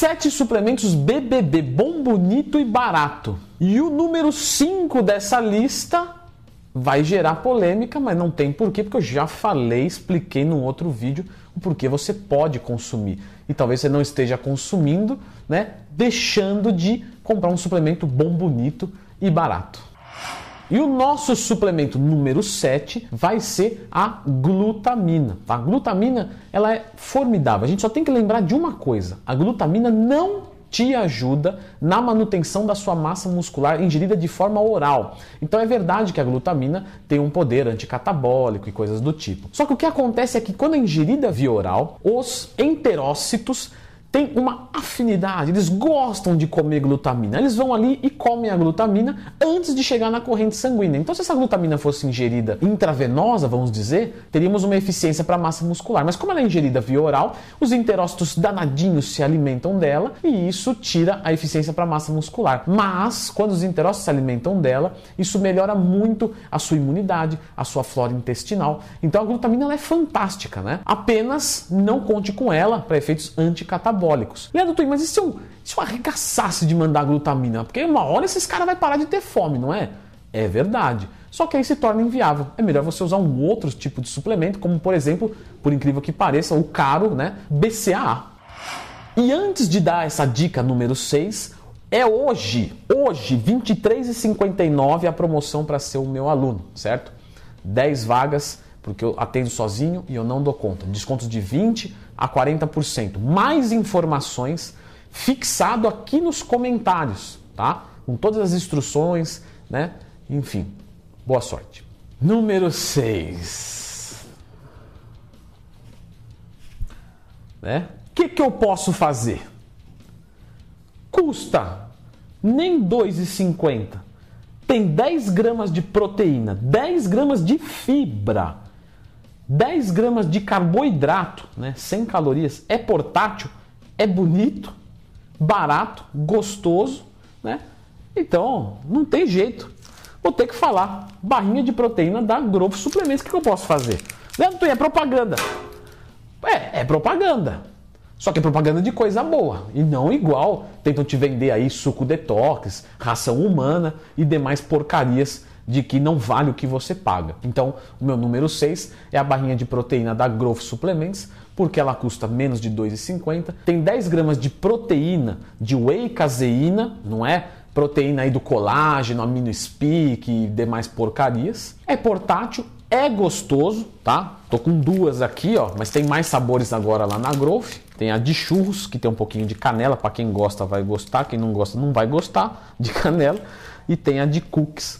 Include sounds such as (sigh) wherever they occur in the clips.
Sete suplementos BBB, bom, bonito e barato. E o número 5 dessa lista vai gerar polêmica, mas não tem porquê, porque eu já falei, expliquei num outro vídeo o porquê você pode consumir. E talvez você não esteja consumindo, né? Deixando de comprar um suplemento bom, bonito e barato. E o nosso suplemento número 7 vai ser a glutamina. A glutamina ela é formidável. A gente só tem que lembrar de uma coisa: a glutamina não te ajuda na manutenção da sua massa muscular ingerida de forma oral. Então é verdade que a glutamina tem um poder anticatabólico e coisas do tipo. Só que o que acontece é que quando é ingerida via oral, os enterócitos têm uma afinidade, eles gostam de comer glutamina. Eles vão ali e comem a glutamina antes de chegar na corrente sanguínea. Então, se essa glutamina fosse ingerida intravenosa, vamos dizer, teríamos uma eficiência para a massa muscular. Mas como ela é ingerida via oral, os enterócitos danadinhos se alimentam dela e isso tira a eficiência para a massa muscular. Mas, quando os enterócitos se alimentam dela, isso melhora muito a sua imunidade, a sua flora intestinal. Então, a glutamina é fantástica, né? Apenas não conte com ela para efeitos anticatabólicos anabólicos. Leandro Twin, mas e se eu, se eu arregaçasse de mandar glutamina? Porque uma hora esses caras vão parar de ter fome, não é? É verdade. Só que aí se torna inviável. É melhor você usar um outro tipo de suplemento, como por exemplo, por incrível que pareça, o caro né, BCAA. E antes de dar essa dica número 6, é hoje, hoje, R$ 23,59 a promoção para ser o meu aluno, certo? 10 vagas porque eu atendo sozinho e eu não dou conta. Descontos de 20 a 40%. Mais informações fixado aqui nos comentários, tá? Com todas as instruções, né? Enfim, boa sorte. Número 6. Né? O que, que eu posso fazer? Custa nem 2,50. Tem 10 gramas de proteína, 10 gramas de fibra 10 gramas de carboidrato, né, sem calorias, é portátil, é bonito, barato, gostoso, né? Então, não tem jeito. Vou ter que falar. Barrinha de proteína da Growth Suplementos. O que eu posso fazer? Leandro, é propaganda. É, é propaganda. Só que é propaganda de coisa boa. E não igual tentam te vender aí suco detox, ração humana e demais porcarias de que não vale o que você paga. Então, o meu número 6 é a barrinha de proteína da Growth Suplements, porque ela custa menos de R$ 2,50. Tem 10 gramas de proteína de whey caseína, não é? Proteína aí do colágeno, amino speak e demais porcarias. É portátil, é gostoso, tá? Tô com duas aqui, ó, mas tem mais sabores agora lá na Growth. Tem a de churros, que tem um pouquinho de canela, para quem gosta vai gostar, quem não gosta não vai gostar de (laughs) canela. E tem a de cookies,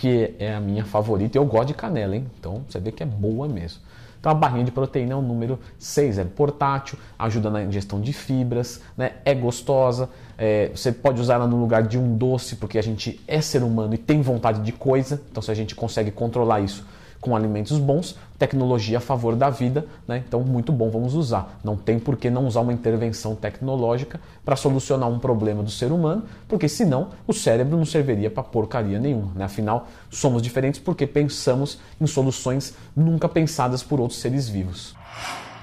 que é a minha favorita. Eu gosto de canela, hein? Então você vê que é boa mesmo. Então a barrinha de proteína é o número 6, é portátil, ajuda na ingestão de fibras, né? é gostosa, é, você pode usar ela no lugar de um doce, porque a gente é ser humano e tem vontade de coisa, então se a gente consegue controlar isso com alimentos bons, tecnologia a favor da vida, né? então muito bom, vamos usar. Não tem por que não usar uma intervenção tecnológica para solucionar um problema do ser humano, porque senão o cérebro não serviria para porcaria nenhuma. Né? Afinal, somos diferentes porque pensamos em soluções nunca pensadas por outros seres vivos.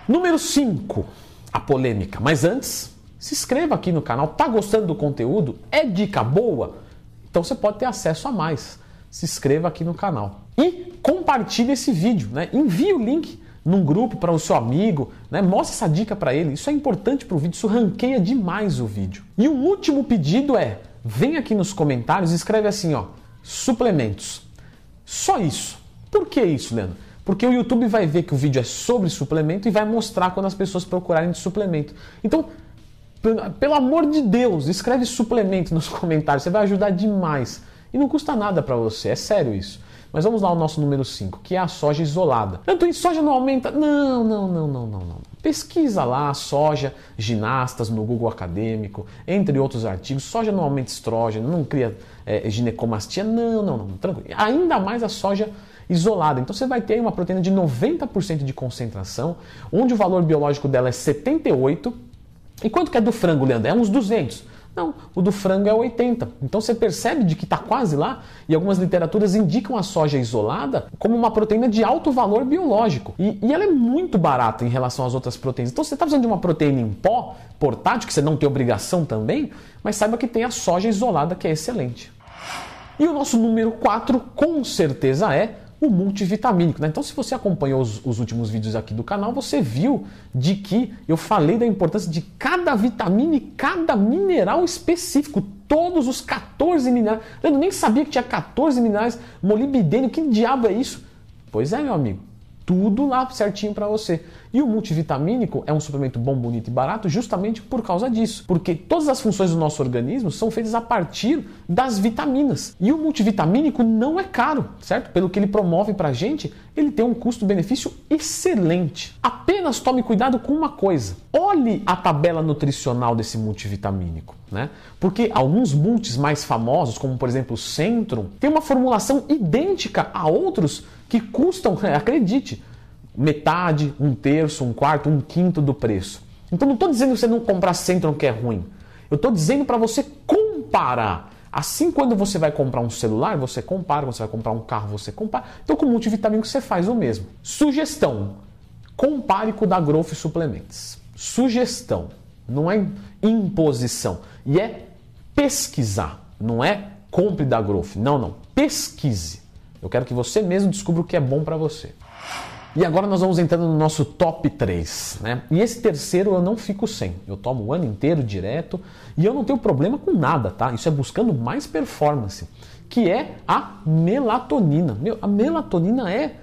Número 5, a polêmica. Mas antes, se inscreva aqui no canal. Tá gostando do conteúdo? É dica boa? Então você pode ter acesso a mais. Se inscreva aqui no canal. E compartilhe esse vídeo, né? Envie o link num grupo para o seu amigo, né? Mostre essa dica para ele. Isso é importante para o vídeo, isso ranqueia demais o vídeo. E o último pedido é: vem aqui nos comentários e escreve assim, ó, suplementos. Só isso. Por que isso, Leandro? Porque o YouTube vai ver que o vídeo é sobre suplemento e vai mostrar quando as pessoas procurarem de suplemento. Então, pelo amor de Deus, escreve suplemento nos (laughs) comentários, você vai ajudar demais. E não custa nada para você, é sério isso. Mas vamos lá ao nosso número 5, que é a soja isolada. Tanto soja não aumenta? Não, não, não, não, não, não. Pesquisa lá soja, ginastas no Google Acadêmico, entre outros artigos. Soja não aumenta estrógeno, não cria é, ginecomastia. Não, não, não, tranquilo. Ainda mais a soja isolada. Então você vai ter uma proteína de 90% de concentração, onde o valor biológico dela é 78. E quanto que é do frango, Leandro? É uns 200. Não, o do frango é 80. Então você percebe de que está quase lá e algumas literaturas indicam a soja isolada como uma proteína de alto valor biológico. E, e ela é muito barata em relação às outras proteínas. Então você está precisando de uma proteína em pó, portátil, que você não tem obrigação também, mas saiba que tem a soja isolada que é excelente. E o nosso número 4 com certeza é o multivitamínico. Né? Então, se você acompanhou os, os, últimos vídeos aqui do canal, você viu de que eu falei da importância de cada vitamina e cada mineral específico. Todos os 14 minerais. Eu nem sabia que tinha 14 minerais. Molibdênio, que diabo é isso? Pois é, meu amigo tudo lá certinho para você. E o multivitamínico é um suplemento bom, bonito e barato justamente por causa disso, porque todas as funções do nosso organismo são feitas a partir das vitaminas. E o multivitamínico não é caro, certo? Pelo que ele promove para gente, ele tem um custo-benefício excelente. Apenas tome cuidado com uma coisa: olhe a tabela nutricional desse multivitamínico. Né? Porque alguns multis mais famosos, como por exemplo o Centrum, tem uma formulação idêntica a outros que custam, (laughs) acredite, metade, um terço, um quarto, um quinto do preço. Então não estou dizendo que você não comprar Centrum que é ruim. Eu estou dizendo para você comparar. Assim, quando você vai comprar um celular, você compara. Quando você vai comprar um carro, você compara. Então, com multivitamínico, você faz o mesmo. Sugestão: compare com o da Growth Suplementos. Sugestão, não é imposição. E é pesquisar, não é compre da Growth. Não, não. Pesquise. Eu quero que você mesmo descubra o que é bom para você. E agora nós vamos entrando no nosso top 3, né? E esse terceiro eu não fico sem. Eu tomo o ano inteiro direto e eu não tenho problema com nada, tá? Isso é buscando mais performance, que é a melatonina. Meu, a melatonina é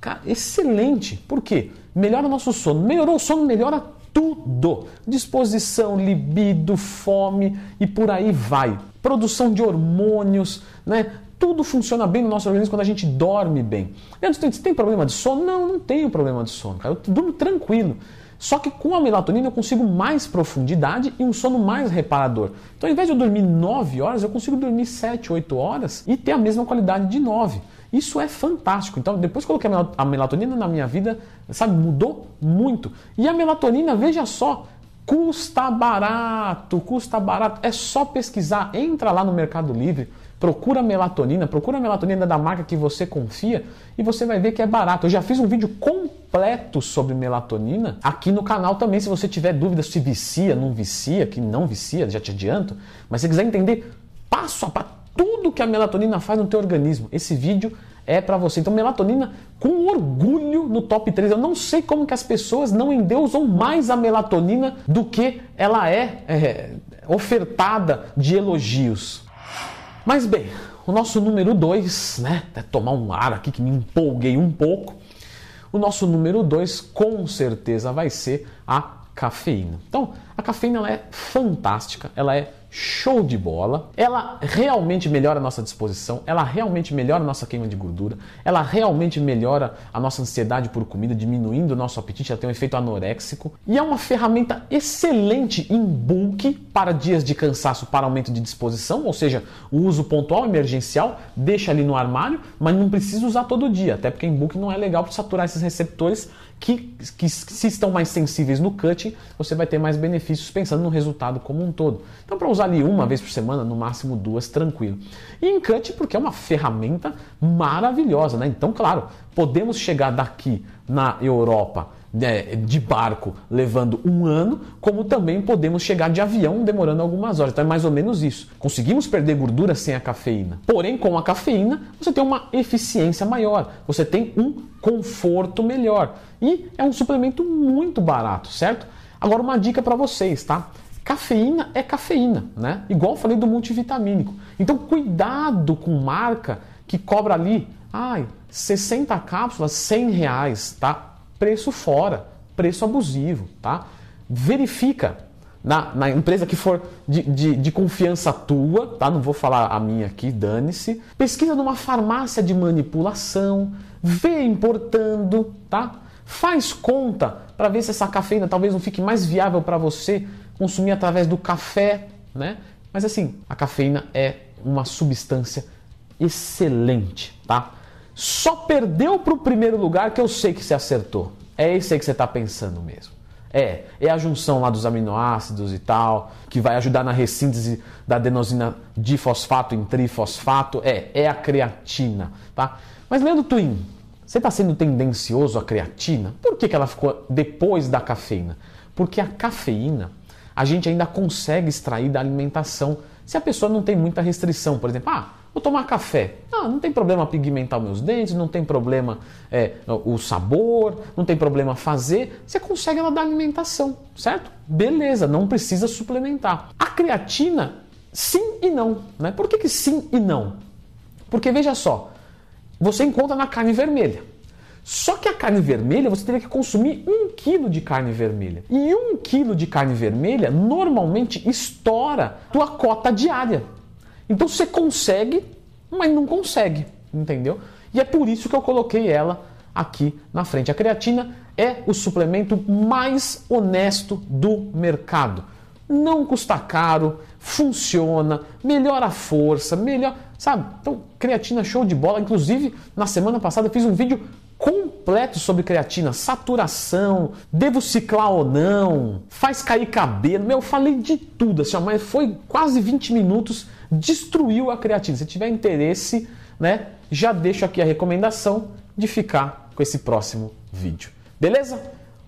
cara, excelente. Por quê? Melhora o nosso sono. Melhorou o sono, melhora tudo. Disposição, libido, fome e por aí vai. Produção de hormônios, né? Tudo funciona bem no nosso organismo quando a gente dorme bem. Você tem problema de sono? Não, não tenho problema de sono, cara. Eu durmo tranquilo. Só que com a melatonina eu consigo mais profundidade e um sono mais reparador. Então, ao invés de eu dormir 9 horas, eu consigo dormir 7, 8 horas e ter a mesma qualidade de 9. Isso é fantástico. Então, depois que eu coloquei a melatonina na minha vida, sabe, mudou muito. E a melatonina, veja só, custa barato, custa barato. É só pesquisar, entra lá no Mercado Livre Procura melatonina, procura melatonina da marca que você confia e você vai ver que é barato. Eu já fiz um vídeo completo sobre melatonina aqui no canal também. Se você tiver dúvidas se vicia, não vicia, que não vicia, já te adianto. Mas se quiser entender passo a passo tudo que a melatonina faz no teu organismo, esse vídeo é para você. Então, melatonina com orgulho no top 3. Eu não sei como que as pessoas não endeusam mais a melatonina do que ela é, é ofertada de elogios. Mas bem, o nosso número 2, né? Até tomar um ar aqui que me empolguei um pouco. O nosso número 2 com certeza vai ser a cafeína. Então, a cafeína ela é fantástica, ela é show de bola. Ela realmente melhora a nossa disposição, ela realmente melhora a nossa queima de gordura, ela realmente melhora a nossa ansiedade por comida, diminuindo o nosso apetite, ela tem um efeito anoréxico e é uma ferramenta excelente em bulk para dias de cansaço, para aumento de disposição, ou seja, o uso pontual emergencial, deixa ali no armário, mas não precisa usar todo dia, até porque em bulk não é legal para saturar esses receptores que, que, se estão mais sensíveis no cutting, você vai ter mais benefícios pensando no resultado como um todo. Então, para usar ali uma vez por semana, no máximo duas, tranquilo. E cut, porque é uma ferramenta maravilhosa, né? Então, claro, podemos chegar daqui na Europa né, de barco levando um ano, como também podemos chegar de avião demorando algumas horas. Então é mais ou menos isso. Conseguimos perder gordura sem a cafeína. Porém, com a cafeína, você tem uma eficiência maior, você tem um conforto melhor. E é um suplemento muito barato, certo? Agora, uma dica para vocês, tá? Cafeína é cafeína, né? Igual falei do multivitamínico. Então, cuidado com marca que cobra ali, ai, 60 cápsulas, 100 reais, tá? preço fora, preço abusivo, tá? Verifica na, na empresa que for de, de, de, confiança tua, tá? Não vou falar a minha aqui, dane-se. Pesquisa numa farmácia de manipulação, vê importando, tá? Faz conta para ver se essa cafeína talvez não fique mais viável para você consumir através do café, né? Mas assim, a cafeína é uma substância excelente, tá? Só perdeu para o primeiro lugar que eu sei que você acertou. É esse aí que você está pensando mesmo. É, é a junção lá dos aminoácidos e tal, que vai ajudar na ressíntese da adenosina difosfato em trifosfato. É, é a creatina, tá? Mas Leandro Twin, você está sendo tendencioso à creatina? Por que, que ela ficou depois da cafeína? Porque a cafeína a gente ainda consegue extrair da alimentação se a pessoa não tem muita restrição. Por exemplo, ah, vou tomar café. Ah, não tem problema pigmentar meus dentes, não tem problema é, o sabor, não tem problema fazer. Você consegue ela da alimentação, certo? Beleza, não precisa suplementar. A creatina, sim e não. Né? Por que, que sim e não? Porque veja só, você encontra na carne vermelha. Só que a carne vermelha você teria que consumir um quilo de carne vermelha. E um quilo de carne vermelha normalmente estoura tua cota diária. Então você consegue, mas não consegue, entendeu? E é por isso que eu coloquei ela aqui na frente. A creatina é o suplemento mais honesto do mercado. Não custa caro, funciona, melhora a força, melhor, sabe? Então, creatina show de bola. Inclusive, na semana passada eu fiz um vídeo completo sobre creatina, saturação, devo ciclar ou não, faz cair cabelo. Meu, eu falei de tudo, assim, mas foi quase 20 minutos, destruiu a creatina. Se tiver interesse, né, já deixo aqui a recomendação de ficar com esse próximo vídeo. Beleza?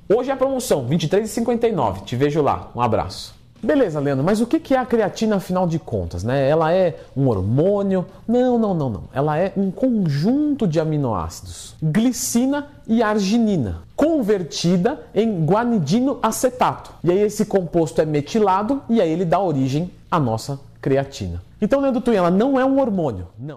Hoje é a promoção, R$ 23,59. Te vejo lá. Um abraço. Beleza, Leandro, mas o que é a creatina afinal de contas? Né? Ela é um hormônio? Não, não, não, não. Ela é um conjunto de aminoácidos, glicina e arginina, convertida em guanidino acetato. E aí esse composto é metilado e aí ele dá origem à nossa creatina. Então, Leandro Twin, ela não é um hormônio. Não.